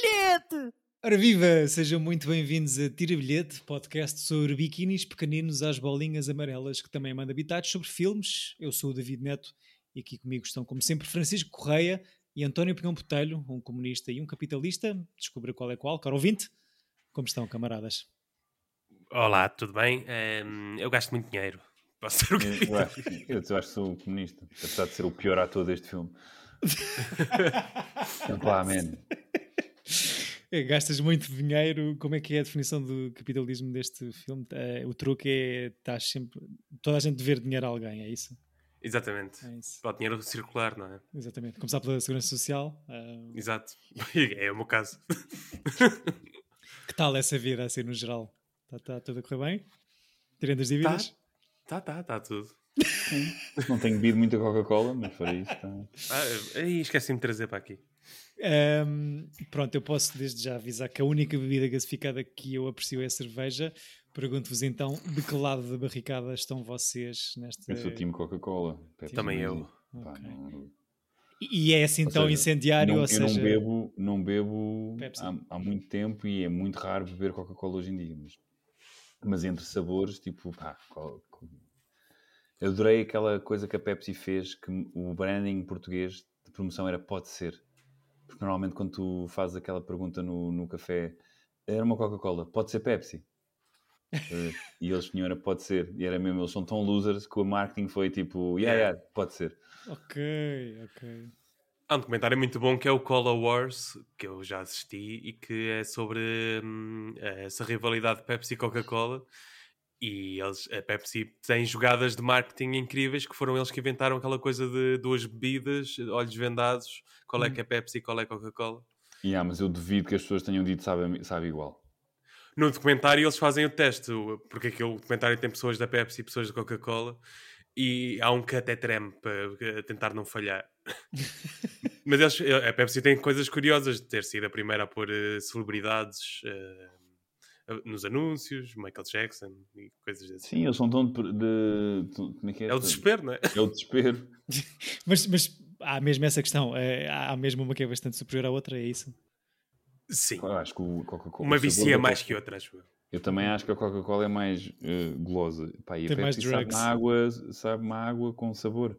bilhete! Ora viva! Sejam muito bem-vindos a Tira Bilhete, podcast sobre biquinis pequeninos às bolinhas amarelas, que também manda habitados sobre filmes. Eu sou o David Neto e aqui comigo estão, como sempre, Francisco Correia e António Pinhão Botelho, um comunista e um capitalista. Descubra qual é qual, caro ouvinte. Como estão, camaradas? Olá, tudo bem? Um, eu gasto muito dinheiro. Posso ser o eu, eu, acho, eu, acho que sou comunista, apesar de ser o pior ator deste filme. Pá, man. Gastas muito dinheiro. Como é que é a definição do capitalismo deste filme? Uh, o truque é estás sempre. toda a gente ver dinheiro a alguém, é isso? Exatamente. É isso. Para o dinheiro circular, não é? Exatamente. Começar pela segurança social. Uh... Exato. É o meu caso. que tal essa vida, assim, no geral? Está tá tudo a correr bem? Tirando as dívidas? Tá, tá, tá, tá tudo. Sim. Não tenho bebido muita Coca-Cola, mas para isso. Tá... Ah, aí esqueci-me de trazer para aqui. Um, pronto, eu posso desde já avisar que a única bebida gasificada que eu aprecio é a cerveja. Pergunto-vos então de que lado da barricada estão vocês nesta. Eu sou time Coca-Cola. Também eu. Okay. não... E é assim ou tão seja, incendiário? Não, ou seja... Eu não bebo, não bebo há, há, muito tempo e é muito raro beber Coca-Cola hoje em dia. Mas, mas entre sabores, tipo, pá, eu adorei aquela coisa que a Pepsi fez, que o branding português de promoção era pode ser. Porque normalmente quando tu fazes aquela pergunta no, no café, era uma Coca-Cola, pode ser Pepsi? uh, e eles tinham era pode ser. E era mesmo, eles são tão losers que o marketing foi tipo, yeah, yeah, pode ser. Ok, ok. Há um documentário muito bom que é o Cola Wars, que eu já assisti, e que é sobre hum, essa rivalidade Pepsi e Coca-Cola. E eles, a Pepsi tem jogadas de marketing incríveis que foram eles que inventaram aquela coisa de duas bebidas, olhos vendados, qual é hum. que é Pepsi e qual é Coca-Cola. Yeah, mas eu duvido que as pessoas tenham dito sabe, sabe igual. No documentário eles fazem o teste, porque aquele documentário tem pessoas da Pepsi e pessoas da Coca-Cola, e há um que até treme para tentar não falhar. mas eles, a Pepsi tem coisas curiosas de ter sido a primeira a pôr uh, celebridades. Uh, nos anúncios, Michael Jackson e coisas assim. Sim, eles são tão de, de, de, como é que é? É o desespero, não é? É o desespero. mas, mas há mesmo essa questão, é, há mesmo uma que é bastante superior à outra, é isso? Sim. Eu acho que o Coca-Cola. Uma vicia mais que outra, acho eu. Eu também acho que a Coca-Cola é mais uh, golosa. Pá, e Tem a Pepsi sabe uma, água, sabe uma água com sabor.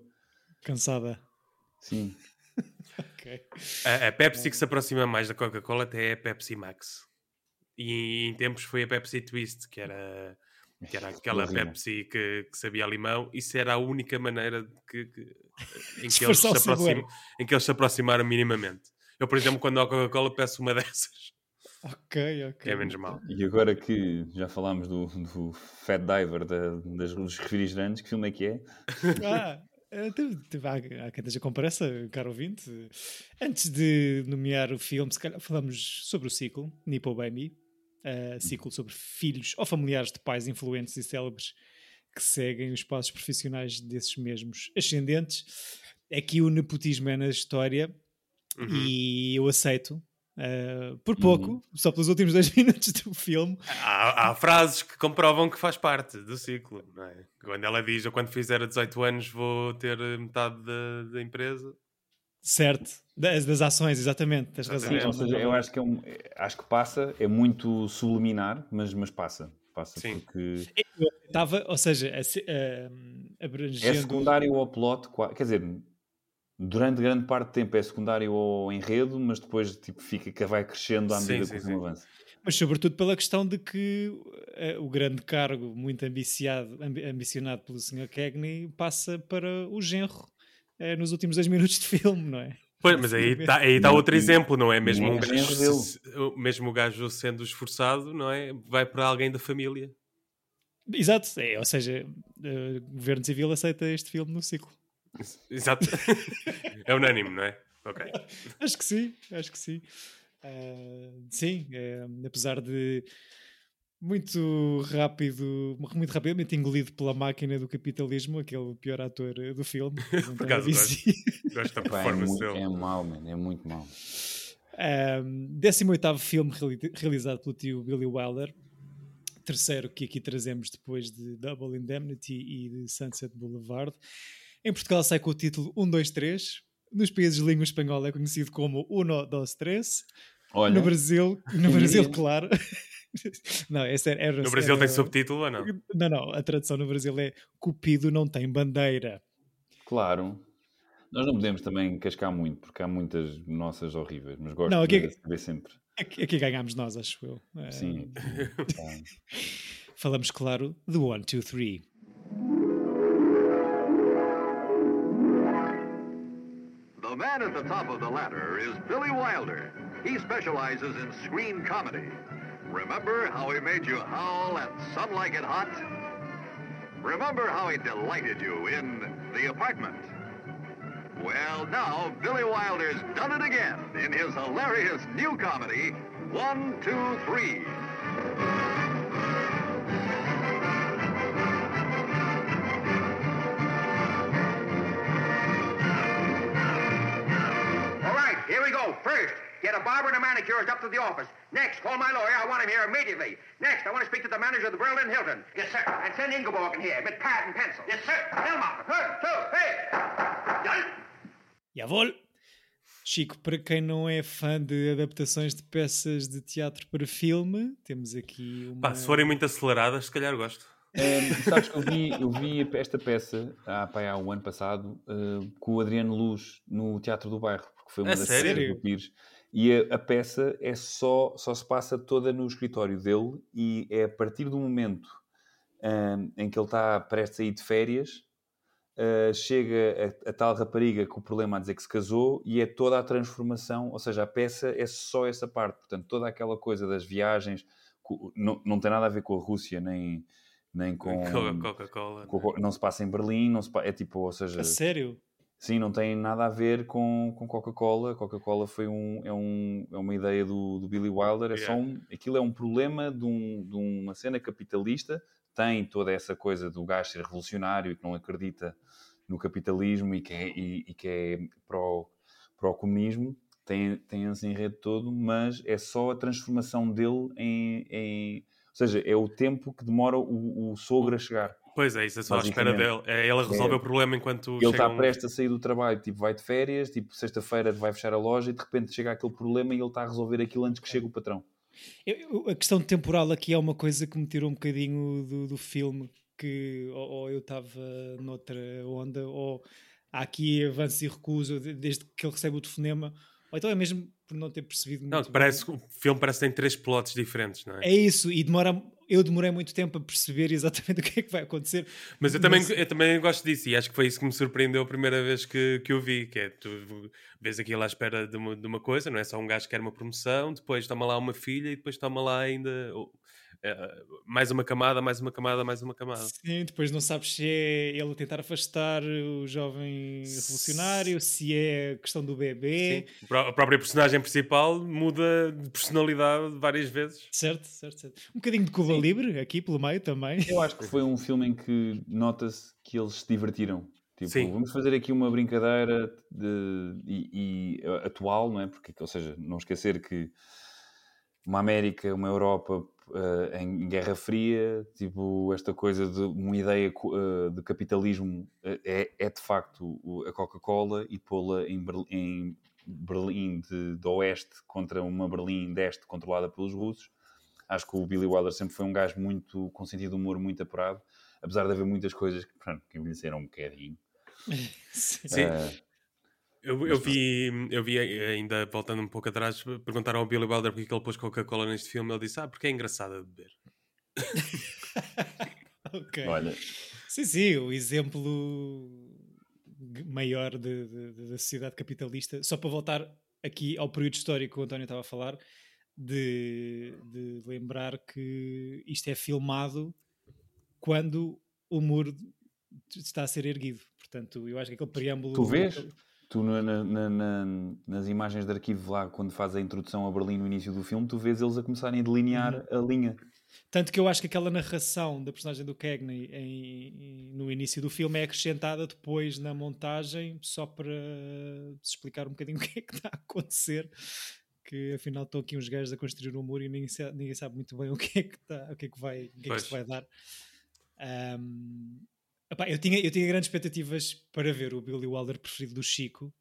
Cansada. Sim. okay. a, a, Pepsi que se aproxima mais da Coca-Cola até é a Pepsi Max. E em tempos foi a Pepsi Twist, que era, que era aquela Pepsi que, que, sabia limão. Isso era a única maneira que, que em, que eles se aproxim, em que eles se aproximaram minimamente. Eu, por exemplo, quando a Coca-Cola peço uma dessas. Ok, ok. É menos mal. E agora que já falámos do, do Fat Diver da, das, dos refrigerantes, que filme é que é? Ah, eh, há, há quem esteja com pressa, caro ouvinte. Antes de nomear o filme, se calhar falamos sobre o ciclo, Nippo Baby, uh, ciclo sobre filhos ou familiares de pais influentes e célebres que seguem os passos profissionais desses mesmos ascendentes. Aqui o nepotismo é na história uhum. e eu aceito. Uh, por pouco, uhum. só pelos últimos dois minutos do filme. Há, há, frases que comprovam que faz parte do ciclo, é? Quando ela diz: Eu, quando fizer 18 anos, vou ter metade da, da empresa. Certo, das, das ações, exatamente, tens razão. Sim, ou seja, eu acho que, é um, acho que passa, é muito subliminar, mas, mas passa. Passa Sim. porque. Estava, ou seja, a, abrangendo. É secundário ao plot, quer dizer, durante grande parte do tempo é secundário ao enredo, mas depois tipo, fica que vai crescendo à medida sim, que o filme avança. Mas sobretudo pela questão de que uh, o grande cargo, muito ambiciado, ambicionado pelo Sr. Cagney, passa para o genro é, nos últimos dois minutos de filme, não é? Pois, mas aí está aí tá outro exemplo, não é? Mesmo, um gajo, mesmo o gajo sendo esforçado, não é? Vai para alguém da família. Exato, é, ou seja, o governo civil aceita este filme no ciclo. Exato. é unânime, não é? Ok. acho que sim, acho que sim. Uh, sim, é, apesar de muito rápido, muito rapidamente engolido pela máquina do capitalismo, aquele pior ator do filme. Por acaso gosto, gosto da performance é, muito, é mau, man, é muito mau. Um, 18 filme realizado pelo tio Billy Wilder, terceiro que aqui trazemos depois de Double Indemnity e de Sunset Boulevard. Em Portugal sai com o título 1, 2, 3. Nos países de língua espanhola é conhecido como Uno, Dos, Três. Olha, no Brasil, no Brasil, claro. não, esse era, era, no Brasil era, tem subtítulo ou não? Não, não, a tradução no Brasil é Cupido não tem bandeira. Claro. Nós não podemos também cascar muito, porque há muitas nossas horríveis, mas gosto não, aqui, de saber sempre. Aqui, aqui ganhámos nós, acho eu. Sim. Falamos, claro, do 1, 2, 3. The man at the top of the ladder is Billy Wilder. He specializes in screen comedy. Remember how he made you howl at some like it hot? Remember how he delighted you in The Apartment? Well, now Billy Wilder's done it again in his hilarious new comedy, One, Two, Three. Get a barber and a manicurist up to the office. Next, call my lawyer. I want him here immediately. Next, I want to speak to the manager of the Berlin Hilton. Yes, sir. And send Ingeborg in here with pad and pencil. Yes, sir. Helmut. One, two, hey. Jawohl! Chico, para quem não é fã de adaptações de peças de teatro para filme, temos aqui uma... Pá, se forem muito aceleradas, se calhar gosto. Um, sabes que eu vi, eu vi esta peça há, pá, há um ano passado uh, com o Adriano Luz no Teatro do Bairro, porque foi uma a das sério? do Pires. E a, a, peça é só, só se passa toda no escritório dele e é a partir do momento um, em que ele está prestes a ir de férias Uh, chega a, a, tal rapariga com o problema a dizer que se casou e é toda a transformação, ou seja, a peça é só essa parte, portanto, toda aquela coisa das viagens não, não tem nada a ver com a Rússia, nem, nem com Coca-Cola. Não se passa em Berlim, não se, é tipo, ou seja. A sério? Sim, não tem nada a ver com, com Coca-Cola. Coca-Cola foi um, é, um, é uma ideia do, do Billy Wilder. É yeah. só um, aquilo é um problema de, um, de uma cena capitalista tem toda essa coisa do gajo ser revolucionário e que não acredita no capitalismo e que é, e, e que é pro, pro comunismo, tem, tem esse enredo todo, mas é só a transformação dele em, em ou seja, é o tempo que demora o, o sogro a chegar. Pois é, isso é só à espera dele. É ele resolve é, o problema enquanto. Ele está um... prestes a sair do trabalho, tipo, vai de férias, tipo, sexta-feira vai fechar a loja e de repente chega aquele problema e ele está a resolver aquilo antes que chegue o patrão. Eu, a questão temporal aqui é uma coisa que me tirou um bocadinho do, do filme, que ou, ou eu estava noutra onda, ou há aqui avanço e recuso desde que ele recebe o telefonema, ou então é mesmo por não ter percebido não, parece bem. o filme parece que tem três plots diferentes, não é? É isso, e demora eu demorei muito tempo a perceber exatamente o que é que vai acontecer. Mas eu também, eu também gosto disso e acho que foi isso que me surpreendeu a primeira vez que, que eu vi, que é tu vês aquilo à espera de uma, de uma coisa, não é só um gajo que quer uma promoção, depois toma lá uma filha e depois toma lá ainda Uh, mais uma camada, mais uma camada, mais uma camada. Sim, depois não sabes se é ele a tentar afastar o jovem revolucionário, se é a questão do bebê. Sim. A própria personagem principal muda de personalidade várias vezes. Certo, certo, certo. Um bocadinho de Cuba Sim. Livre aqui pelo meio também. Eu acho que foi um filme em que nota-se que eles se divertiram. Tipo, Sim. vamos fazer aqui uma brincadeira de, e, e, atual, não é? Porque, ou seja, não esquecer que uma América, uma Europa uh, em Guerra Fria, tipo, esta coisa de uma ideia uh, de capitalismo uh, é, é, de facto a Coca-Cola e pô-la em, Berlim, em Berlim de, de, oeste contra uma Berlim de este controlada pelos russos. Acho que o Billy Wilder sempre foi um gajo muito, com sentido de humor muito apurado, apesar de haver muitas coisas que, pronto, que envelheceram um bocadinho. Sim. Eu, eu, vi, eu vi ainda, voltando um pouco atrás, perguntaram ao Billy Wilder porque é ele pôs Coca-Cola neste filme. Ele disse: Ah, porque é engraçado a beber. ok. Olha. Sim, sim, o exemplo maior de, de, de, da sociedade capitalista. Só para voltar aqui ao período histórico que o António estava a falar, de, de lembrar que isto é filmado quando o muro está a ser erguido. Portanto, eu acho que aquele preâmbulo. Tu vês? Tu na, na, na, nas imagens de arquivo lá, quando faz a introdução a Berlim no início do filme, tu vês eles a começarem a delinear uhum. a linha. Tanto que eu acho que aquela narração da personagem do Cagney em, no início do filme é acrescentada depois na montagem, só para explicar um bocadinho o que é que está a acontecer. Que afinal estão aqui uns gajos a construir um muro e ninguém sabe, ninguém sabe muito bem o que é que, está, o que, é que, vai, o que, é que vai dar. Um, Epá, eu, tinha, eu tinha grandes expectativas para ver o Billy Wilder preferido do Chico.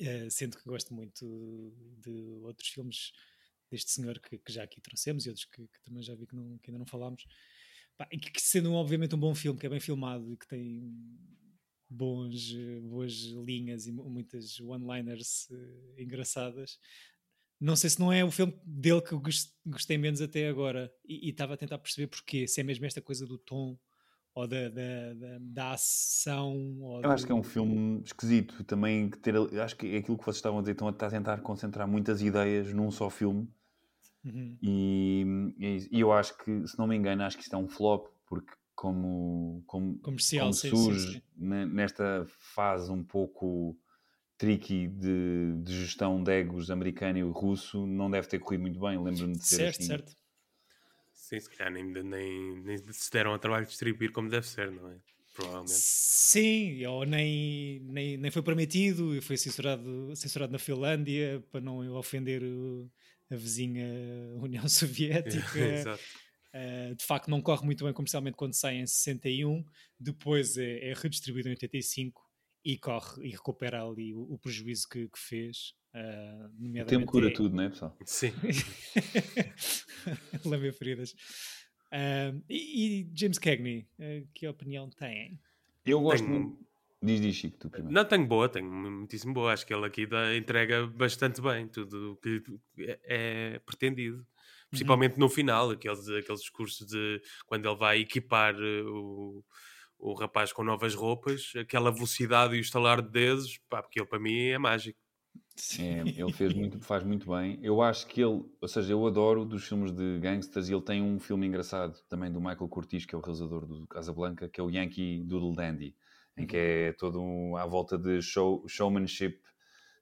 Uh, sendo que gosto muito de outros filmes deste senhor que, que já aqui trouxemos e outros que, que, também já vi que, não, que ainda não falámos. Pá, e que, sendo obviamente um bom filme, que é bem filmado e que tem bons, boas linhas e muitas one-liners uh, engraçadas, não sei se não é o filme dele que eu gostei menos até agora e estava a tentar perceber porquê, se é mesmo esta coisa do tom ou da, da, da, da ação. eu do... acho que é um filme esquisito também. Que ter, acho que é aquilo que vocês estavam a dizer, estão a tentar concentrar muitas ideias num só filme. Uhum. E, e, eu acho que, se não me engano, acho que isto é um flop, porque como, como, Comercial, como surge sim, sim. nesta fase um pouco tricky de, de, gestão de egos americano e russo, não deve ter corrido muito bem. Lembro-me de ser certo, assim. Certo, Sim, se calhar nem, nem, nem se deram ao trabalho de distribuir como deve ser, não é? Provavelmente. Sim, ou nem, nem, nem foi permitido, foi censurado, censurado na Finlândia para não ofender o, a vizinha União Soviética. Exato. Uh, de facto, não corre muito bem comercialmente quando sai em 61, depois é, é redistribuído em 85 e corre e recupera ali o, o prejuízo que, que fez. Uh, o tempo cura é... tudo, não é, pessoal? Sim. Lembra feridas. Uh, e, e, James Cagney, uh, que opinião tem? Eu gosto tenho... muito. Diz, diz, Chico, tu primeiro. Não, tenho boa, tenho muitíssimo boa. Acho que ele aqui dá, entrega bastante bem tudo o que é pretendido. Uhum. Principalmente uhum. no final, aqueles, aqueles discursos de quando ele vai equipar o, o rapaz com novas roupas, aquela velocidade e o estalar de dedos, pá, porque ele para mim é mágico. É, ele fez muito, faz muito bem. Eu acho que ele, ou seja, eu adoro dos filmes de gangsters e ele tem um filme engraçado também do Michael Curtis, que é o realizador do Casablanca, que é o Yankee Doodle Dandy, em que é todo um, à volta de show, showmanship,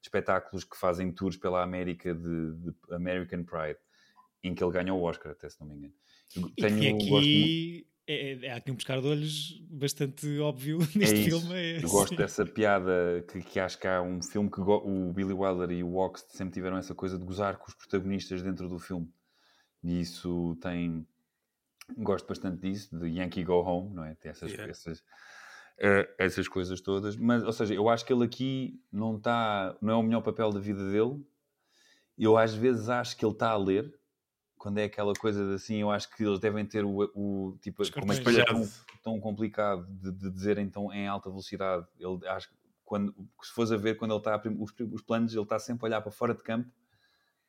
espetáculos que fazem tours pela América de, de, American Pride, em que ele ganha o Oscar, até se não me engano. tenho, e aqui é, é, há aqui um pescar de olhos bastante óbvio neste é filme. É Eu gosto dessa piada que, que, acho que há um filme que o Billy Wilder e o Ox sempre tiveram essa coisa de gozar com os protagonistas dentro do filme. E isso tem. Gosto bastante disso, de Yankee Go Home, não é? Tem essas, yeah. essas, uh, essas coisas todas. Mas, ou seja, eu acho que ele aqui não está. Não é o melhor papel da vida dele. Eu às vezes acho que ele está a ler quando é aquela coisa de assim, eu acho que eles devem ter o, o tipo, como é que é tão, tão complicado de, de, dizer então em alta velocidade. Ele acho que quando se fores a ver quando ele está a, os, os planos, ele está sempre a olhar para fora de campo,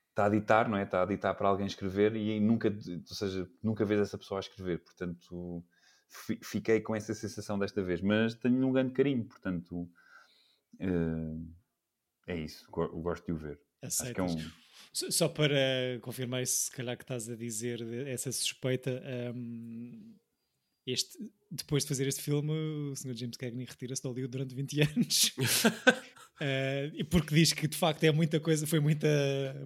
está a ditar, não é? Está a ditar para alguém escrever e nunca, ou seja, nunca vês essa pessoa a escrever. Portanto, fiquei com essa sensação desta vez, mas tenho um grande carinho, portanto, uh, é isso. Gosto de o ver. Aceitas. Acho que é um só para confirmar isso, se calhar que estás a dizer, essa suspeita, um, este, depois de fazer este filme, o Sr. James Cagney retira-se do Hollywood durante 20 anos. uh, porque diz que de facto é muita coisa, foi muita,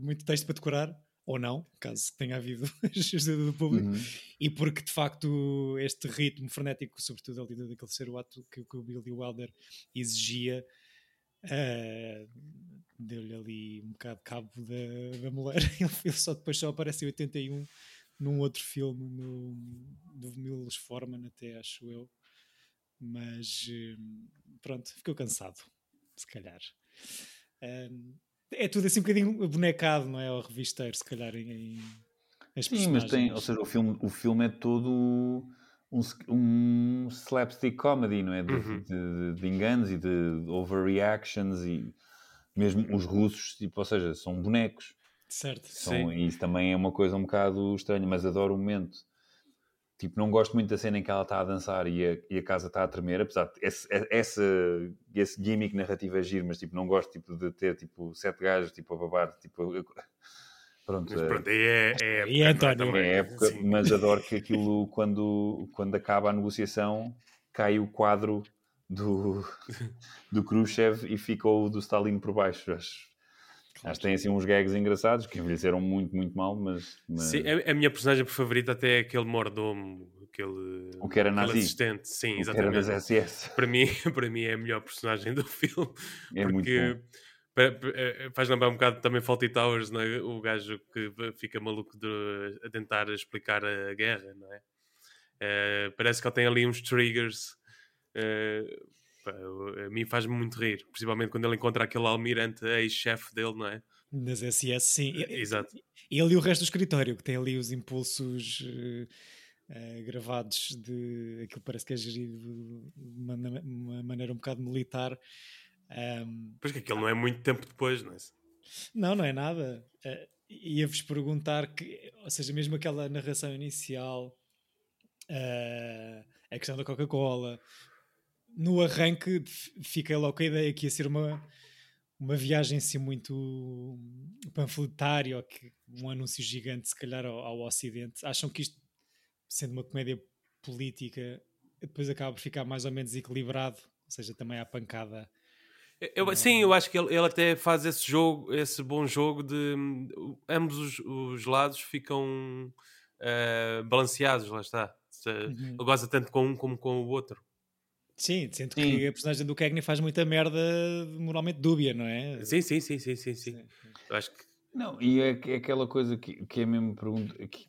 muito texto para decorar, ou não, caso tenha havido ajuda do público, uhum. e porque de facto este ritmo frenético, sobretudo ali daquele terceiro ato que, que o Billy Wilder exigia, Uh, deu-lhe ali um bocado de cabo da, da mulher. Ele só depois só aparece em 81 num outro filme, no, do Milos Forman, até acho eu. Mas hum, pronto, ficou cansado, se calhar. Um, é tudo assim um bocadinho bonecado, não é? Ao revisteiro, se calhar, em, em Sim, mas tem, ou seja, o filme, o filme é todo um, um slapstick comedy, não é? De, uhum. de, de, de enganos e de overreactions e mesmo os russos, tipo, ou seja, são bonecos. Certo. São, e isso também é uma coisa um bocado estranha, mas adoro o momento. Tipo, não gosto muito da cena em que ela está a dançar e a, e a casa está a tremer, apesar de esse, esse, esse gimmick narrativo é giro, mas tipo, não gosto tipo, de ter tipo, sete gajos tipo, a babar. Tipo, Pronto, mas pronto, é, é, é, é, António. é época, mas adoro que aquilo, quando, quando acaba a negociação, cai o quadro do, do Khrushchev e ficou o do Stalin por baixo. Acho, acho que tem assim uns gags engraçados que envelheceram muito, muito mal, mas... mas... Sim, a, a, minha personagem favorita até é aquele mordomo, aquele... O que era nazi. assistente, sim, o exatamente. Que era das SS. Para mim, para mim é a melhor personagem do filme. É porque... muito bom é, faz lembrar um bocado também Faulty Towers, não é? o gajo que fica maluco de, a tentar explicar a guerra, não é? Uh, parece que ele tem ali uns triggers uh, a mim faz-me muito rir, principalmente quando ele encontra aquele almirante ex-chefe dele, não é? Nas SS, sim. Exato. Ele e o resto do escritório, que tem ali os impulsos uh, uh, gravados de aquilo parece que é gerido de uma, uma maneira um bocado militar. Um, pois que aquilo não é muito tempo depois, não é? Não, não é nada. Uh, Ia-vos perguntar que, ou seja, mesmo aquela narração inicial, uh, a questão da Coca-Cola, no arranque fica logo a ideia que ia ser uma, uma viagem assim muito panfletária, ou que, um anúncio gigante, se calhar, ao, ao Ocidente. Acham que isto, sendo uma comédia política, depois acaba por ficar mais ou menos equilibrado, ou seja, também há pancada. Eu, sim, eu acho que ele, ele, até faz esse jogo, esse bom jogo de ambos os, os lados ficam uh, balanceados, lá está. Uhum. Ele goza tanto com um como com o outro. Sim, sinto sim. que a personagem do Cagney faz muita merda moralmente dúbia, não é? Sim, sim, sim, sim, sim, sim. Eu acho que... Não, e é, é aquela coisa que, que é mesmo pergunta... Que...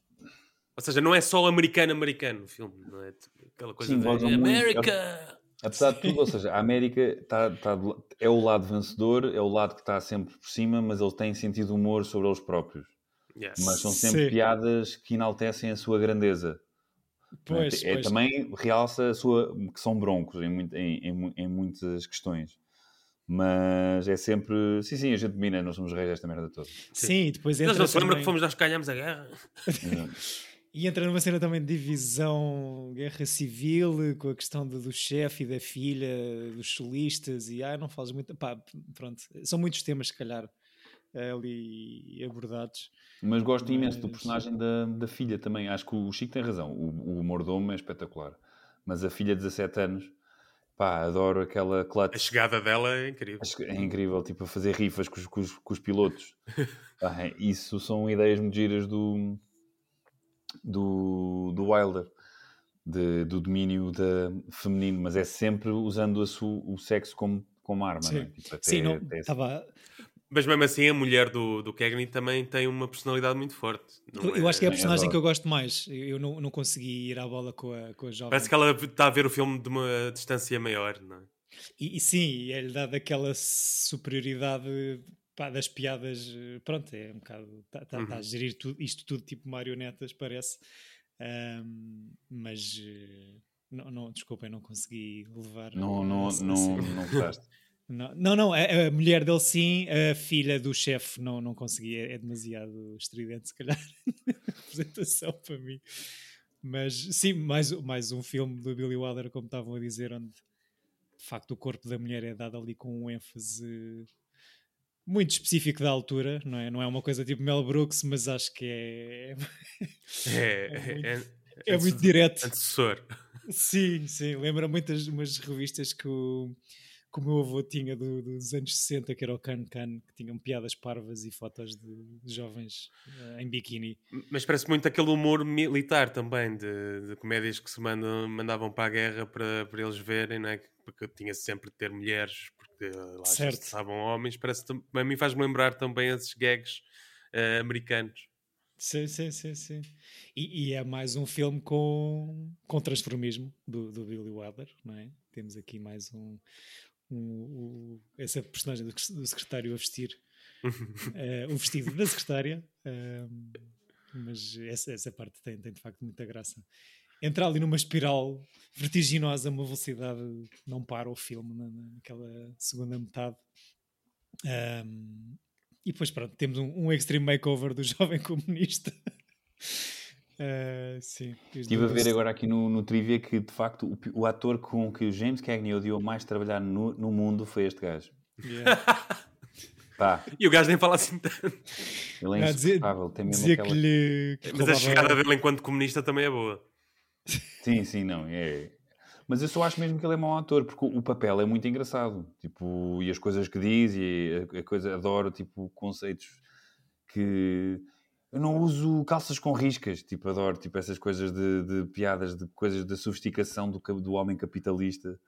Ou seja, não é só americano-americano o filme, não é? Aquela coisa sim, de América! Apesar de tudo, ou seja, a América tá, tá, é o lado vencedor, é o lado que está sempre por cima, mas ele tem sentido de humor sobre eles próprios. Yes. Mas são sempre Sim. piadas que enaltecem a sua grandeza. Pois, é, pois. também realça a sua que são broncos em, em, em, em, muitas questões. Mas é sempre. Sim, sim, a gente domina, nós somos reis desta merda toda. Sim, sim depois entra. Nós não se lembram que fomos nós que ganhamos a guerra. E entra numa cena também de divisão, guerra civil, com a questão do, do chefe e da filha, dos solistas, e ah, não falas muito. Pá, pronto, são muitos temas, se calhar, ali abordados. Mas gosto Mas... imenso do personagem da, da filha também. Acho que o Chico tem razão. O, o mordomo é espetacular. Mas a filha de 17 anos, pá, adoro aquela clutch. A chegada dela é incrível. É incrível, tipo, a fazer rifas com os, com os, com os pilotos. ah, isso são ideias muito giras do, do, do Wilder. De, do domínio da, feminino, mas é sempre usando su, o sexo como, como arma. Sim, não é? tipo, até, Sim não, estava mas mesmo assim, a mulher do, do Cagney também tem uma personalidade muito forte. Eu, é... acho que é a personagem é que eu gosto mais. Eu não, não consegui ir à bola com a, com a jovem. Parece que ela está a ver o filme de uma distância maior, não é? E, e sim, é-lhe dado aquela superioridade pá, das piadas. Pronto, é um bocado. Está tá, uhum. tá a uhum. gerir tudo, isto tudo tipo marionetas, parece. Um, mas. Não, não, desculpem, não consegui levar. Não, não, não, não, não não, não, não a, a, mulher dele sim, a filha do chefe não, não conseguia, é demasiado estridente, se calhar, a representação para mim. Mas sim, mais, mais um filme do Billy Wilder, como estavam a dizer, onde de facto o corpo da mulher é dado ali com um ênfase muito específico da altura, não é? Não é uma coisa tipo Mel Brooks, mas acho que é. É, é, muito, é, é muito direto. Antecessor. Sim, sim. Lembra muitas umas revistas que o que o meu avô tinha do, dos anos 60, que era o Can Can, que tinham piadas parvas e fotos de, de jovens uh, em biquíni. Mas parece muito aquele humor militar também, de, de comédias que se mandam, mandavam para a guerra para, para eles verem, não é? Porque tinha sempre de ter mulheres, porque lá certo. estavam homens. Parece, a mim faz-me lembrar também esses gags uh, americanos. Sim, sim, sim, sim. E, e, é mais um filme com, com transformismo do, do Billy Wilder, não é? Temos aqui mais um, um, essa personagem do, do, secretário a vestir uh, o vestido da secretária. Uh, mas essa, essa parte tem, tem de facto muita graça. Entrar ali numa espiral vertiginosa, uma velocidade não para o filme na, naquela segunda metade. Um, e depois, pronto, temos um, um extreme makeover do jovem comunista. Uh, sim. Estive a ver agora aqui no, no trivia que de facto o, o, ator com que o James Cagney odiou mais trabalhar no, no mundo foi este gajo. Yeah. Pá. E o gajo nem fala assim tanto. Ele é insuportável. Tem mesmo aquela... que lhe. Que Mas a chegada dele enquanto comunista também é boa. Sim, sim, não. É... Mas eu só acho mesmo que ele é mau ator, porque o papel é muito engraçado. Tipo, e as coisas que diz, e a, a coisa, adoro, tipo, conceitos que eu não uso calças com riscas, tipo, adoro tipo, essas coisas de, de piadas, de coisas da sofisticação do, do homem capitalista.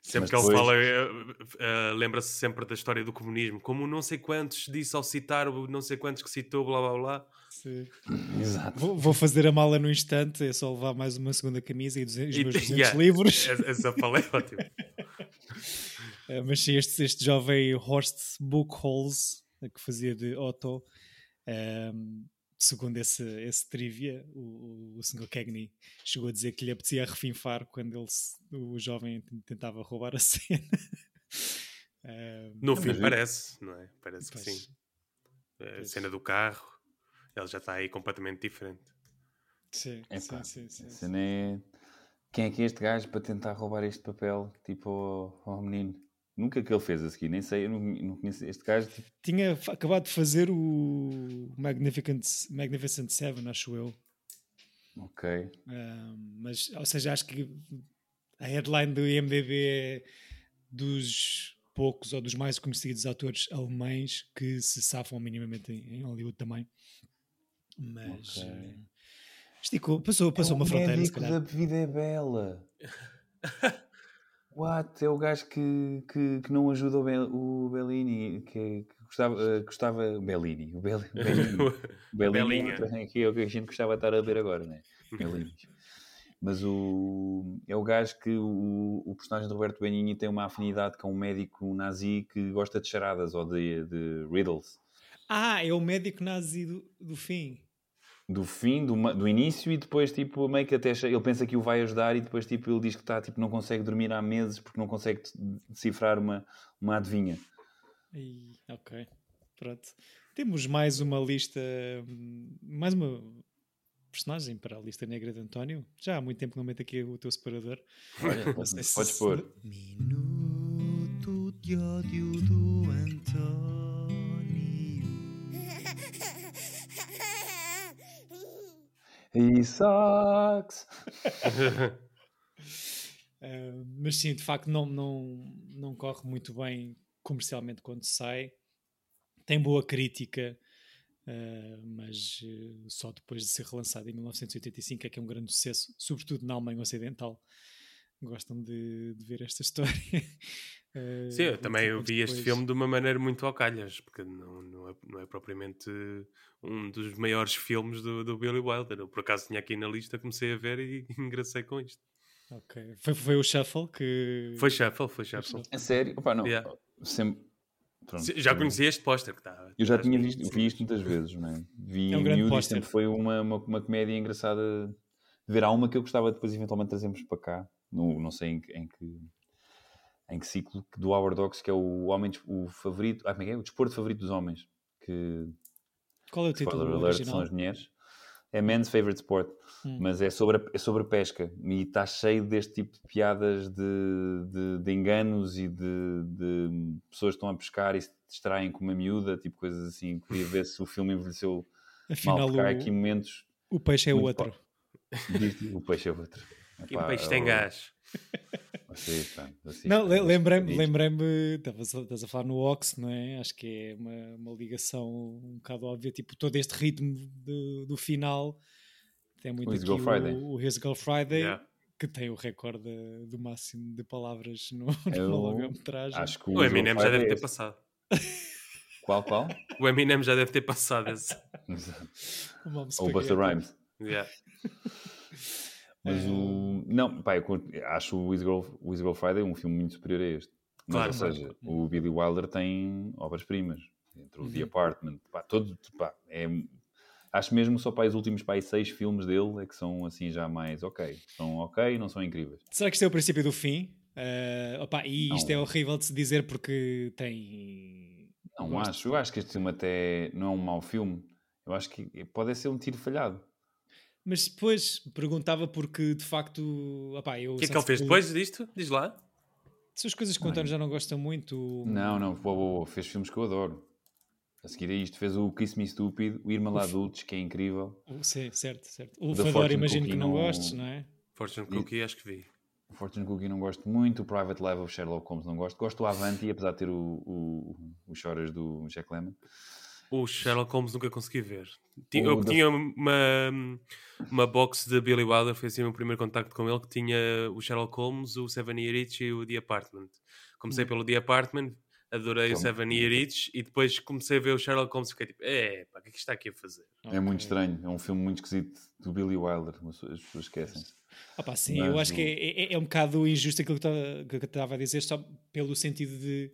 Sempre Mas que depois... ele fala, uh, uh, lembra-se sempre da história do comunismo, como não sei quantos disse ao citar o não sei quantos que citou, blá blá blá. Exato. Vou, vou, fazer a mala no instante, é só levar mais uma segunda camisa e os meus 200 yeah, livros. Essa fala é ótima. uh, mas sim, este, este jovem Horst Buchholz, que fazia de Otto, um, segundo esse, esse trivia, o, o Sr. Cagney chegou a dizer que lhe apetecia refinfar quando ele, o jovem tentava roubar a cena. um, no fim, parece, não é? Parece que sim. A cena do carro, ele já está aí completamente diferente. Sim, sim, sim, sim, sim. É... Quem é que é este gajo para tentar roubar este papel, tipo, ao, ao menino? Nunca que ele fez a seguir, nem sei, eu não, não conheço este gajo. Tipo... Tinha acabado de fazer o Magnificent, Magnificent Seven, acho eu. Ok. mas, ou seja, acho que a headline do IMDB é dos poucos ou dos mais conhecidos atores alemães que se safam minimamente em, em Hollywood também. Mas okay. uh, esticou, passou, passou é uma fronteira. Se calhar. da vida é bela. What? É o gajo que, que, que não ajuda o, Bel, o Bellini, que, que gostava, uh, gostava. Bellini, o Bel, Bellini. Bellini, que é o que a gente gostava de estar a ver agora, né? Bellini. Mas o, é o gajo que o, o personagem de Roberto Benigni tem uma afinidade com um médico nazi que gosta de charadas ou de, de riddles. Ah, é o médico nazi do, do fim do fim, do, do início e depois tipo meio que até ele pensa que o vai ajudar e depois tipo ele diz que está tipo não consegue dormir há meses porque não consegue decifrar uma, uma adivinha. E, ok, pronto. Temos mais uma lista, mais uma personagem para a lista negra de António. Já há muito tempo que não meto aqui o teu separador. Podes pôr. Minuto de ódio do António. He sucks. uh, mas sim, de facto, não, não, não corre muito bem comercialmente quando sai. Tem boa crítica, uh, mas uh, só depois de ser relançado em 1985 é que é um grande sucesso, sobretudo na Alemanha Ocidental. Gostam de, de ver esta história. Uh, Sim, eu também eu vi depois... este filme de uma maneira muito ao calhas, porque não, não, é, não é propriamente um dos maiores filmes do, do Billy Wilder. Eu por acaso tinha aqui na lista, comecei a ver e engracei com isto. Ok. Foi, foi o Shuffle que. Foi Shuffle, foi Shuffle. É sério? Opa, não. Yeah. Sempre... já conhecia este póster que está. Eu já tinha visto, vi isto muitas vezes, não é? Vi é um grande póster. Foi uma, uma, uma comédia engraçada de ver. Há uma que eu gostava depois eventualmente trazermos para cá. No, não sei em, em que em que ciclo do Howard Dogs, que é o homem o favorito, ah, é, é? o desporto favorito dos homens. Que, Qual é o título alert, original? São as mulheres. É Men's Favorite Sport, hum. mas é sobre, a, é sobre a pesca e está cheio deste tipo de piadas de, de, de enganos e de, de, pessoas que estão a pescar e se distraem com uma miúda, tipo coisas assim. Queria ver se o filme envelheceu Afinal, mal, porque há aqui momentos. O peixe é o outro. O peixe é o outro. E o peixe tem gás. Não, lembrei-me, lembrei-me, estavas a falar no Ox, não é? Acho que é uma, uma ligação um bocado óbvia, tipo, todo este ritmo do, do final tem muito o aqui o, o His Girl Friday, yeah. que tem o recorde do máximo de palavras no, numa longa-metragem. Acho que o, o Eminem já deve ter passado. Qual, qual? O Eminem já deve ter passado esse. Ou Buster Rhymes. Yeah. Mas o. Não, pá, eu acho o With Girl, With Girl Friday um filme muito superior a este. Mas, claro, ou seja, o Billy Wilder tem obras-primas. Entre o uhum. The Apartment, pá, todo. Pá, é, acho mesmo só para os últimos pá, seis filmes dele é que são assim já mais ok. São ok, não são incríveis. Será que isto é o princípio do fim? Uh, opa, e isto não. é horrível de se dizer porque tem. Não acho. Eu acho que este filme até não é um mau filme. Eu acho que pode ser um tiro falhado. Mas depois perguntava porque de facto. Opá, eu o que é que ele fez que... depois disto? Diz lá. Se as coisas que o António já não gosta muito. Não, não, boa, boa, fez filmes que eu adoro. A seguir a isto, fez o Kiss Me Stupid, o Irma Lá Adultos, que é incrível. Sim, certo, certo. O Fador, imagino que não, não gostes, não é? Fortune Cookie, acho que vi. O Fortune Cookie não gosto muito, o Private Life of Sherlock Holmes não gosto. Gosto do Avanti, apesar de ter o, o, o Choras do Jack Lemmon. O Sherlock Holmes nunca consegui ver. Eu tinha uma, uma box de Billy Wilder, foi assim o meu primeiro contacto com ele, que tinha o Sherlock Holmes, o Seven Year Itch e o The Apartment. Comecei hum. pelo The Apartment, adorei Como? o Seven Year Itch e depois comecei a ver o Sherlock Holmes e fiquei tipo, é, pá, o que é que está aqui a fazer? É muito estranho, é um filme muito esquisito do Billy Wilder, as pessoas esquecem-se. Opa, sim, Mas eu acho que é, é, é, um bocado injusto aquilo que eu estava a dizer, só pelo sentido de.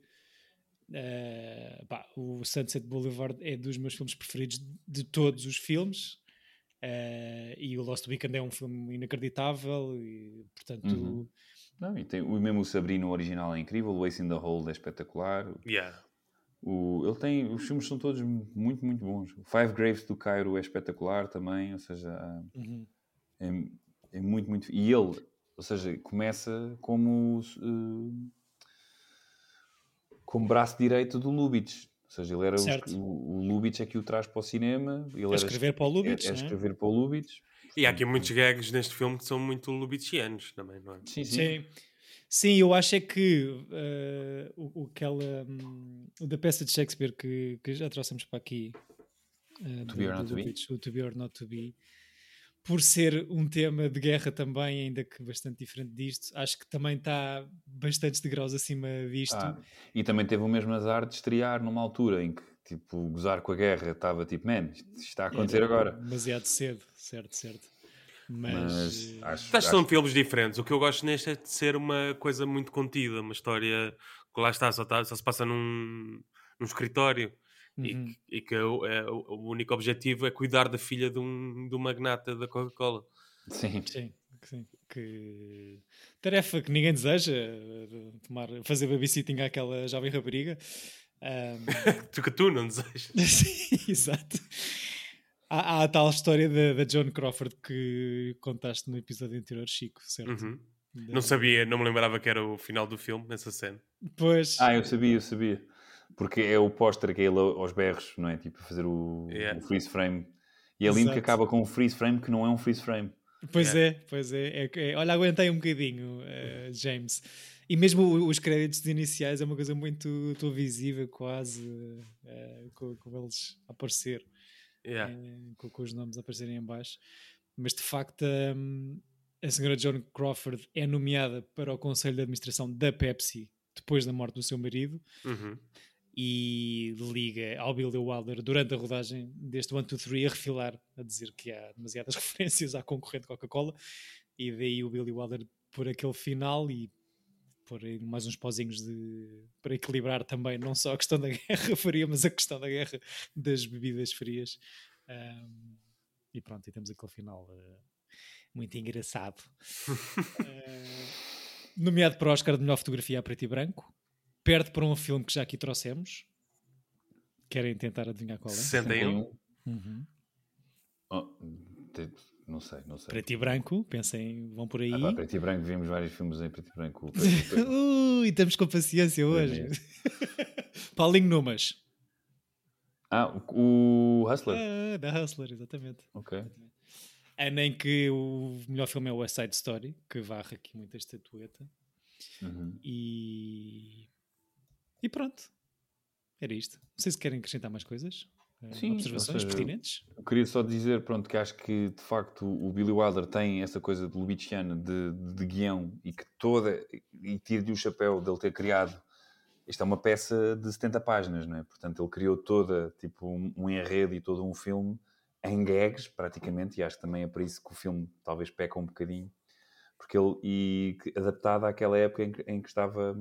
Uh, pá, o Sunset Boulevard é dos meus filmes preferidos de todos os filmes. Uh, e o Lost Weekend é um filme inacreditável e portanto uhum. Não, e tem, o mesmo o Sabrina original é incrível, o Ace in the Hole é espetacular. Yeah. O, ele tem, os filmes são todos muito, muito bons. O Five Graves do Cairo é espetacular também, ou seja, uhum. é, é, muito, muito. E ele, ou seja, começa como, uh, como braço direito do Lubitsch. Ou seja, ele era o, o, Lubitsch é que o traz para o cinema. Ele a escrever para o Lubitsch. É, é escrever para o Lubitsch. E há aqui muitos gags neste filme que são muito Lubitchianos também, não é? Sim, sim. sim. Sim, eu acho é que uh, o, o, aquela, um, da peça de Shakespeare que, que já trouxemos para aqui, uh, to, be or not to be. o to Be or Not to Be, por ser um tema de guerra também, ainda que bastante diferente disto, acho que também está bastante degraus acima disto. Ah, e também teve o mesmo azar de estrear numa altura em que, tipo, gozar com a guerra estava tipo, man, isto está a acontecer agora. Demasiado cedo, certo, certo. Mas, mas eh, acho, acho, são filmes diferentes. O que eu gosto neste é de ser uma coisa muito contida, uma história que lá está, só, está, só se passa num, num escritório. Uhum. E, e, que é, é, o único objetivo é cuidar da filha de um, de um magnata da Coca-Cola. Sim. Sim, sim. Que tarefa que ninguém deseja tomar, fazer babysitting àquela jovem rapariga. Um... tu que tu não desejas. sim, exato. Há, há, a tal história da, da John Crawford que contaste no episódio anterior, Chico, certo? Uhum. Não sabia, não me lembrava que era o final do filme, nessa cena. Pois. Ah, eu sabia, eu sabia. Porque é o póster que é ele aos berros, não é? Tipo, fazer o, yeah. o freeze frame. E é lindo que acaba com um freeze frame que não é um freeze frame. Pois yeah. é, pois é. é, é olha, aguentei um bocadinho, uh, James. E mesmo os créditos iniciais é uma coisa muito, visível, quase, uh, com, com eles a aparecer yeah. Eh, com, com, os nomes a aparecerem em baixo. Mas de facto, um, a senhora Joan Crawford é nomeada para o conselho de administração da Pepsi depois da morte do seu marido. Uhum. E liga ao Billy Wilder durante a rodagem deste One, Two, Three a refilar, a dizer que há demasiadas referências à concorrente Coca-Cola, e daí o Billy Wilder por aquele final e por mais uns pozinhos de, para equilibrar também não só a questão da guerra fria, mas a questão da guerra das bebidas frias. Um, e pronto, e temos aquele final uh, muito engraçado. uh, nomeado para o Oscar de melhor fotografia a preto e branco. Perde para um filme que já aqui trouxemos. Querem tentar adivinhar qual é? 61. Uhum. Oh, não sei, não sei. Preto e branco, pensem, vão por aí. Ah, pá, preto e branco, vimos vários filmes em preto e branco. Ui, estamos com paciência hoje. Paulinho Numas. Ah, o, o Hustler. Ah, da Hustler, exatamente. Ok. Ano em que o melhor filme é o West Side Story, que varre aqui muita estatueta. Uhum. E... e pronto. Era isto. Não sei se querem acrescentar mais coisas. Eh, Sim, observações seja, pertinentes. Eu queria só dizer pronto, que acho que de facto o Billy Wilder tem essa coisa de Lubitchiana de, de, de guião e que toda, e tira-lhe o chapéu dele ter criado. Isto é uma peça de 70 páginas, não é? Portanto, ele criou toda, tipo, um, um enredo e todo um filme em gags, praticamente, e acho que também é por isso que o filme talvez peca um bocadinho, porque ele, e adaptado àquela época em que, em que estava,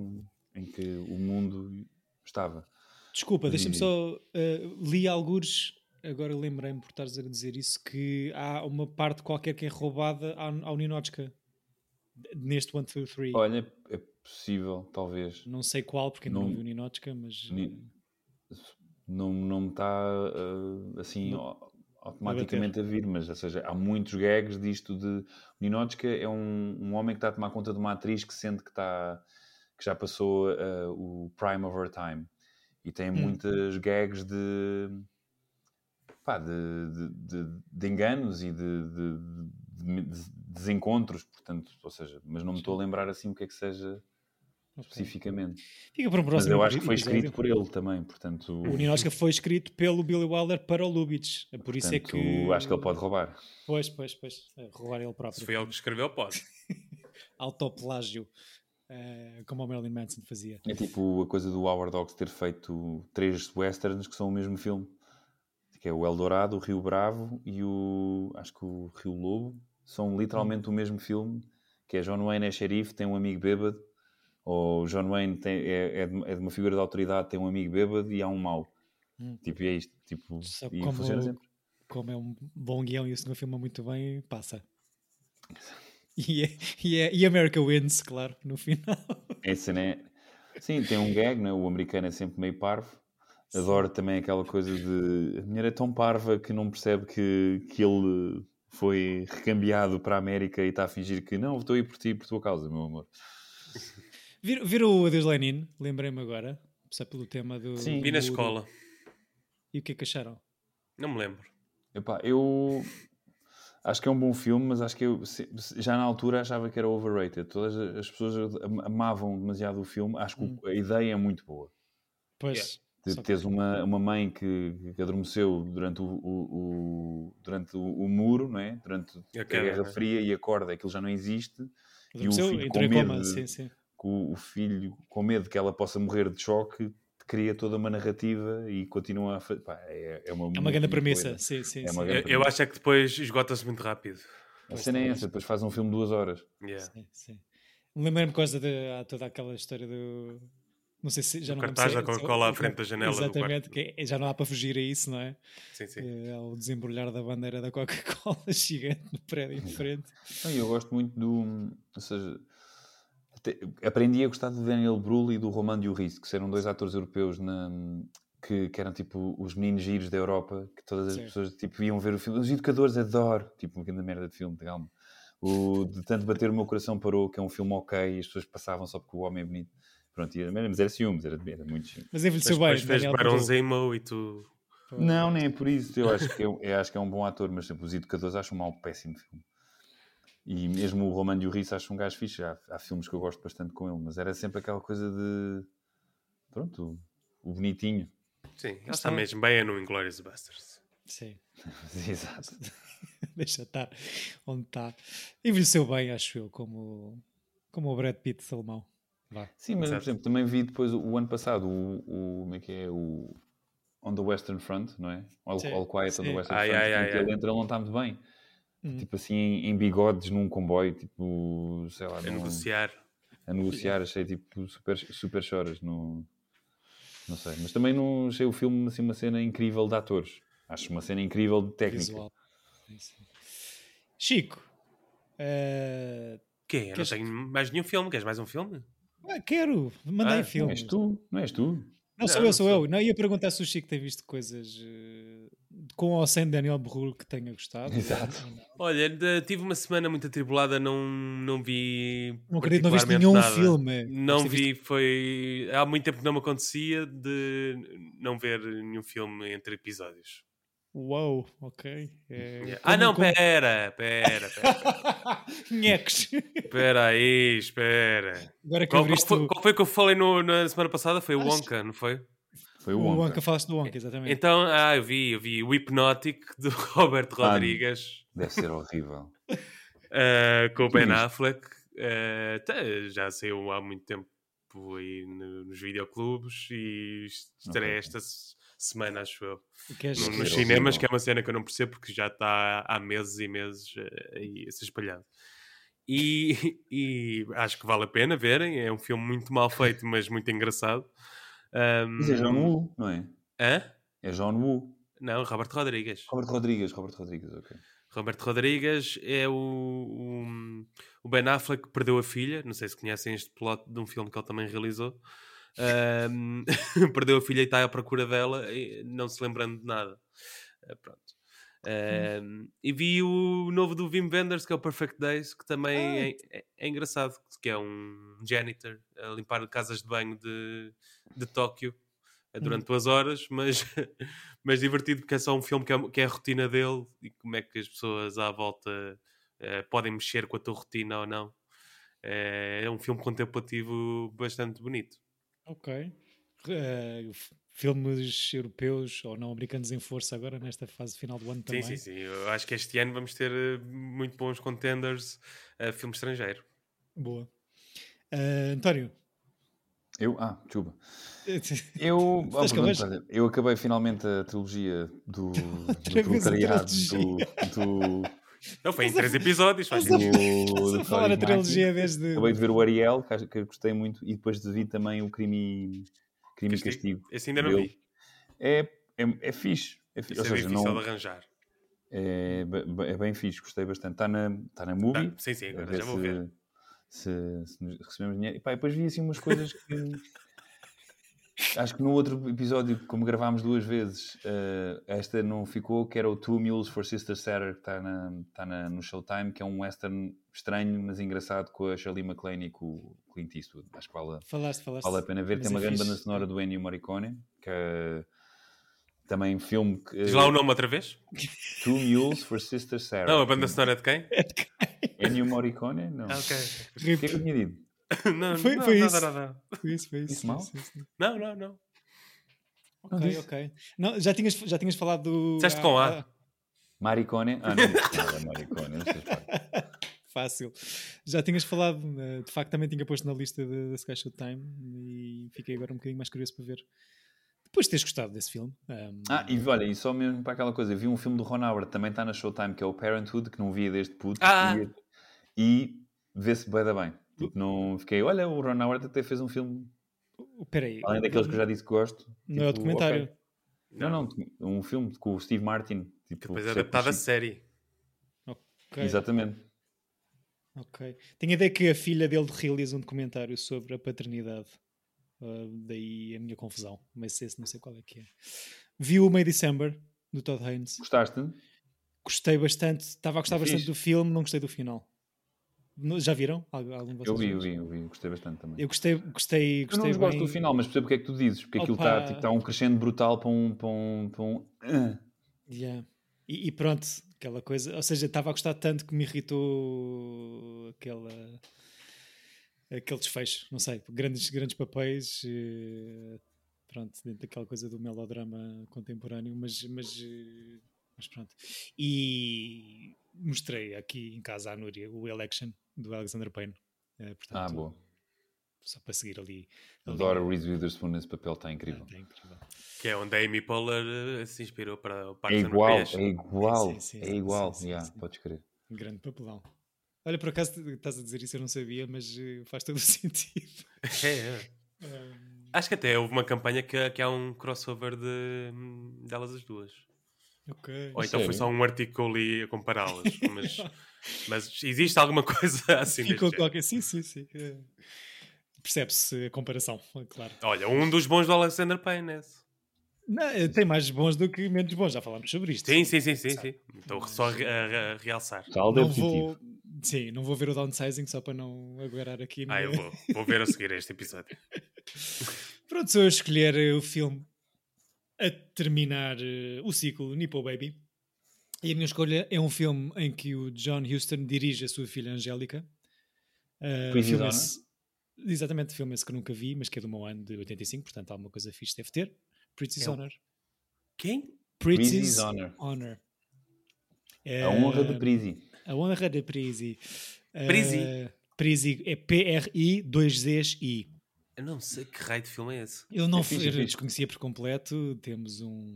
em que o mundo estava. Desculpa, deixa-me só. Uh, li alguns, agora lembrei-me por estares a dizer isso, que há uma parte qualquer que é roubada ao, ao Ninochka neste 1, 2, 3. Olha, é possível, talvez. Não sei qual, porque não, não vi o Ninochka, mas. Ni... Não, não me está uh, assim não. automaticamente a vir, mas ou seja, há muitos gags disto de. Ninochka é um, um homem que está a tomar conta de uma atriz que sente que está que já passou uh, o prime of her time e tem hum. muitas gags de, pá, de, de, de, enganos e de, desencontros, portanto, ou seja, mas não me estou a lembrar assim o que é que seja okay. especificamente. Fica para um próximo mas eu acho que foi escrito por ele também, portanto... O Ninochka foi escrito pelo Billy Wilder para o Lubitsch, por portanto, isso é que... acho que ele pode roubar. Pois, pois, pois, é, roubar ele próprio. Se foi ele que escreveu, pode. Autoplágio. Uh, como o Marilyn Manson fazia. É tipo a coisa do Howard Hawks ter feito três westerns que são o mesmo filme. Que é o Eldorado, o Rio Bravo e o. Acho que o Rio Lobo. são literalmente o mesmo filme, que é John Wayne é xerife, tem um amigo bêbado, ou John Wayne tem, é, é, de, é, uma figura de autoridade, tem um amigo bêbado e há um mau. Hum. Tipo, é isto. Tipo, e como, funciona sempre. Como é um bom guião e o senhor filma muito bem, passa. E, é, e, é, e America wins, claro, no final. Esse, né? Sim, tem um gag, né? o americano é sempre meio parvo. Adoro também aquela coisa de a mulher é tão parva que não percebe que, que ele foi recambiado para a América e está a fingir que não, estou aí por ti, por tua causa, meu amor. Viram o Adeus Lenin? Lembrei-me agora, só pelo tema do. Sim, vi na escola. E o que é que acharam? Não me lembro. Epá, eu acho que é um bom filme, mas acho que eu já na altura achava que era overrated. Todas as pessoas amavam demasiado o filme. Acho que hum. a ideia é muito boa. Pois. Yeah de teres uma, uma mãe que, que adormeceu durante o, o, o durante o, o, muro, não é? durante a, a Guerra né? Fria e acorda, aquilo já não existe. Adormeceu, e o filho com medo, coma, sim, sim. Com o filho com medo que ela possa morrer de choque, cria toda uma narrativa e continua a fazer. É, é, uma, é uma grande premissa, sim, sim, é sim. Eu, eu, acho é que depois esgota-se muito rápido. A cena é essa, depois faz um filme de duas horas. Yeah. Sim, sim. Lembrei-me coisa de toda aquela história do não sei se já não cartaz da Coca-Cola à frente da janela Exatamente, que é, já não há para fugir a isso, não é? Sim, sim. É, o desembrulhar da bandeira da Coca-Cola gigante no prédio em frente. Eu gosto muito do. Ou seja, aprendi a gostar do Daniel Brühl e do Roman Duris, que eram dois atores europeus na, que, que, eram tipo os meninos giros da Europa, que todas as Sim. pessoas tipo, iam ver o filme. Os educadores adoro, tipo, uma grande merda de filme, calma. O de tanto bater o meu coração parou, que é um filme ok, e as pessoas passavam só porque o homem é bonito. Pronto, mas era ciúmes, era, era muito ciúmes. Mas envelheceu bem. Mas fez Barão Zemo e tu... Não, nem é por isso. Eu acho que, eu, eu acho que é um bom ator, mas tipo, os educadores acham mal um péssimo filme. E mesmo o Roman Duris acho um gajo fixe. Há, há, filmes que eu gosto bastante com ele, mas era sempre aquela coisa de... Pronto, o, o bonitinho. Sim, ele está mesmo bem no Inglourious Basterds. Sim. Exato. Deixa estar onde está. Envelheceu bem, acho eu, como, como o Brad Pitt de alemão. Vá. Sim, mas por exemplo, também vi depois o, o ano passado o, o, como é que é o On the Western Front, não é? All, all Quiet Sim. on the Western ai, Front. Ai, ai, ele entra, ele não está muito bem. Hum. Tipo assim, em, em, bigodes num comboio, tipo, sei lá. A num, negociar. A negociar, achei tipo super, super choras. No, não sei, mas também não achei o filme assim uma cena incrível de atores. Acho uma cena incrível de técnica. Visual. Chico, uh... Quem? Eu não tenho mais nenhum filme. Queres mais um filme? Ah, quero, mandei ah, filme. Não és tu, não és tu. Não, sou não, eu, sou, eu. Não, ia perguntar se o Chico tem visto coisas uh, com ou sem Daniel Brühl que tenha gostado. Exato. Olha, tive uma semana muito atribulada, não, não vi. Não acredito, não viste nenhum nada. filme. Não vi, visto... foi. Há muito tempo que não me acontecia de não ver nenhum filme entre episódios. Uou, ok. É, ah, não, como... pera, pera, pera. Nhecos. Espera aí, espera. Agora que qual, qual, foi, qual foi que eu falei no, na semana passada? Foi o Wonka, não foi? Foi o Wonka. O Wonka falaste do Wonka, exatamente. Então, ah, eu vi, eu vi o Hypnotic do Roberto ah, Rodrigues. Deve ser horrível. uh, com o Ben Affleck. Uh, já saiu há muito tempo aí nos videoclubes e estarei okay. esta semana, acho eu. No, nos cinemas, que é uma cena que eu não percebo porque já está há meses e meses aí a ser espalhado. E, e, acho que vale a pena verem. É um filme muito mal feito, mas muito engraçado. Um... Mas é John Woo, não é? Hã? É John Woo. Não, Robert Rodrigues. Robert Rodrigues, Robert Rodrigues, ok. Robert Rodrigues é o, o, o, Ben Affleck que perdeu a filha. Não sei se conhecem este plot de um filme que ele também realizou. Um, perdeu a filha e está à procura dela, não se lembrando de nada. Uh, pronto. Um, e vi o novo do Wim Wenders, que é o Perfect Days, que também ah. é, é, é, engraçado, que é um janitor a limpar casas de banho de, de Tóquio eh, durante hum. duas horas, mas, mas divertido porque é só um filme que é, que é a rotina dele e como é que as pessoas à volta uh, podem mexer com a tua rotina ou não. Uh, é um filme contemplativo bastante bonito. Ok. Uh, filmes europeus ou não americanos em força agora nesta fase final do ano também. Sim, sim, sim. Eu acho que este ano vamos ter eh, muito bons contenders a uh, filme estrangeiro. Boa. Uh, António. Eu? Ah, desculpa. Eu, oh, pronto, eu acabei finalmente a trilogia do, do proletariado do, do, Não, foi em três episódios. Faz Estás a falar a trilogia desde. Acabei de ver o Ariel, que, que gostei muito, e depois de vi também o Crime, crime e Castigo. Esse ainda não vi. É, é, é fixe. É fixe. Ou é seja, difícil não... de arranjar. É, é bem fixe, gostei bastante. Está na, está na movie. sim, sim, agora já vou se, ver. Se, se, se recebemos dinheiro. E pá, depois vi assim umas coisas que. Acho que no outro episódio, como gravámos duas vezes, uh, esta não ficou, que era o Two Mules for Sister Sarah, que está na, tá na, no Showtime, que é um western estranho, mas engraçado, com a Shirley MacLaine e com o Clint Eastwood. Acho que vale, falaste, falaste. vale a pena ver. Tem é uma grande banda sonora do Ennio Morricone, que é também filme... Que, Diz lá o nome outra vez. Two Mules for Sister Sarah. Não, a banda sonora é de quem? É de quem? Ennio Morricone? Não. Ah, ok. O que é que eu tinha dito? não, foi, não, foi nada, isso. nada. Foi isso, foi isso. Mal? Isso, isso. Não, não, não. Ok, ok. Não, já, tinhas, já tinhas falado do. Disseste com A. Maricone? Ah, não nada, Maricone. Não Fácil. Já tinhas falado, eh, de facto também tinha posto na lista da Sky Showtime e fiquei agora um bocadinho mais curioso para ver. Depois de teres gostado desse filme. Um... Ah, e olha, e só mesmo para aquela coisa, vi um filme do Ron Howard, também está na Showtime, que é o Parenthood, que não via desde puto. Ah. E, e vê-se bem da bem. Tipo, não fiquei, olha, o Ron Howard até fez um filme. Peraí. Além daqueles que eu já disse que gosto. Não é o tipo, documentário. ok. Não, não, um filme com o Steve Martin. Tipo, Que depois é sempre adaptada a série. Ok. Exatamente. Ok. Tenho a ideia que a filha dele realiza um documentário sobre a paternidade. Uh, daí a minha confusão. Mas esse não sei qual é que é. Vi o May December, do Todd Haynes. Gostaste? Gostei bastante. Estava a gostar bastante do filme, não gostei do final. Já viram? Algum de vocês? Eu vi, eu vi, eu vi, gostei bastante também. Eu gostei, gostei, Eu não gostei bem. do final, mas percebo porque é que tu dizes, porque aquilo Opa. está tipo, tá um crescendo brutal para um. Para um, para um... Ah. Yeah. E, e pronto, aquela coisa. Ou seja, estava a gostar tanto que me irritou aquela, aquele desfecho. Não sei, grandes, grandes papéis. eh, Pronto, dentro daquela coisa do melodrama contemporâneo, mas, mas, eh, mas pronto. E mostrei aqui em casa à Núria o Election do Alexander Payne. Eh, portanto, Ah, boa. Só para seguir ali. ali Adoro o Reese Witherspoon nesse papel, está incrível. É incrível. Que é onde a Amy Poehler eh, se inspirou para o É Parks and igual, é igual, Sim, sim, é igual. sim, sim, yeah, sim. Podes crer. Um grande papelão. Olha, por acaso estás a dizer isso, eu não sabia, mas eh, faz todo o sentido. É, é. Um, Acho que até houve uma campanha que, que há um crossover de, delas as duas. ok. Ou então foi sério? só um artigo que eu li a compará-las. Mas, mas existe alguma coisa assim Ficou qualquer. Sim, sim, sim. Eh, Percebe-se a comparação, claro. Olha, um dos bons do Alexander Payne é esse. Não, eh, tem mais bons do que menos bons, já falámos sobre isto. Sim, sim, sim, sim, sim. Estou só a, a- a realçar. É Não vou, sim, não vou ver o downsizing só para não aguardar aqui. Ah, eu vou, vou ver a seguir este episódio. Pronto, sou eu a escolher o filme a terminar eh, o ciclo Nipple Baby. E a minha escolha é um filme em que o John Huston dirige a sua filha Angélica. Uh, Pretty filme Honor? esse- exatamente, filme esse que nunca vi, mas que é do meu ano de 85, portanto alguma coisa fixe deve ter. Pretty's É Honor. Quem? Pretty's Pretty's Honor. Honor. A honra de Eh, Prisi. A honra de Prisi. Prisi? Uh, Prisi é P-R-I, dois Zs I. Eu não sei que raio de filme é esse. Eu não É fixe, eu é desconhecia por completo. Temos um.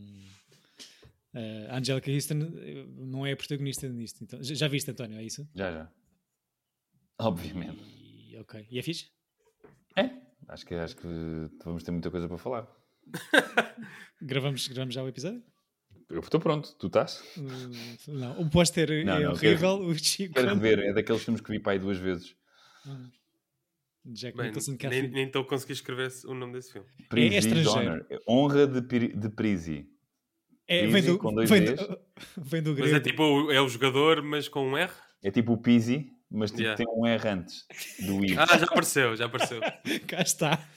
Uh, a Angelica Houston eh, não é a protagonista nisto. Então, já, já viste, António? É isso? Já, já. Obviamente. E, ok. E é fixe? É. Acho que, acho que vamos ter muita coisa para falar. Gravamos, gravamos já o episódio? Eu estou pronto. Tu estás? Uh, não. O póster Não, é não, horrível. O Chico. Quero rever. É daqueles filmes que vi para aí duas vezes. Jack Bem, Nicholson, nem Catherine. nem estou a conseguir escrever o nome desse filme. Prisi. Honor. Honra de, de Prisi. É, vem Prisi do, com dois vem, Ds. do, vem do Mas grego. é tipo, o- é o jogador, mas com um R? É tipo o Pisi, mas tipo, Yeah. tem um R antes do I. Ah, já apareceu, já apareceu. Cá está.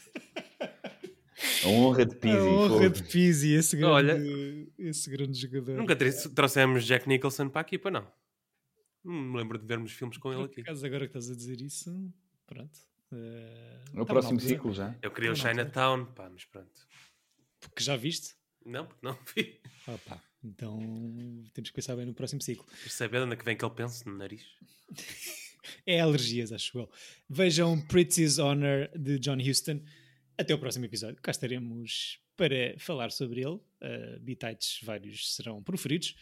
A honra de Pisi. a honra de Pizzi, esse grande, Olha. esse grande jogador. Nunca trouxemos Jack Nicholson para aqui, para não. Não me lembro de vermos filmes com ele Por aqui. acaso, agora que estás a dizer isso, pronto. eh, No estava próximo na altura. ciclo já. Eu queria o não, Chinatown, pá, mas pronto. Porque já viste? Não, porque não vi. Opa, então temos que pensar bem no próximo ciclo. Percebe de onde é que vem que ele pensa no nariz? É alergias, acho eu. Vejam Pretty's Honor de John Huston. Até o próximo episódio. Cá estaremos para falar sobre ele. Uh, bitites vários serão proferidos.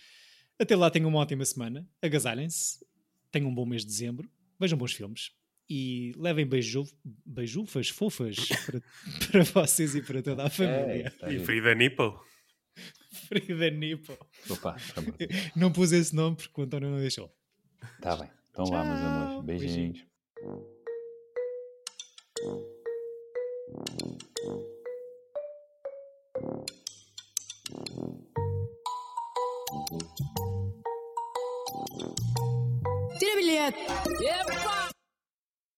Até lá tenham uma ótima semana. Agasalhem-se. Tenham um bom mês de dezembro. Vejam bons filmes. E levem beijo, beijufas fofas para, para vocês e para toda a família. É, tá e Frida Nipple. Frida Nipple. Opa, não pus esse nome porque o António não deixou. Tá bem. Então Tchau. lá, meus amores. Beijinhos. Beijinhos. Tira bilhete! Epa!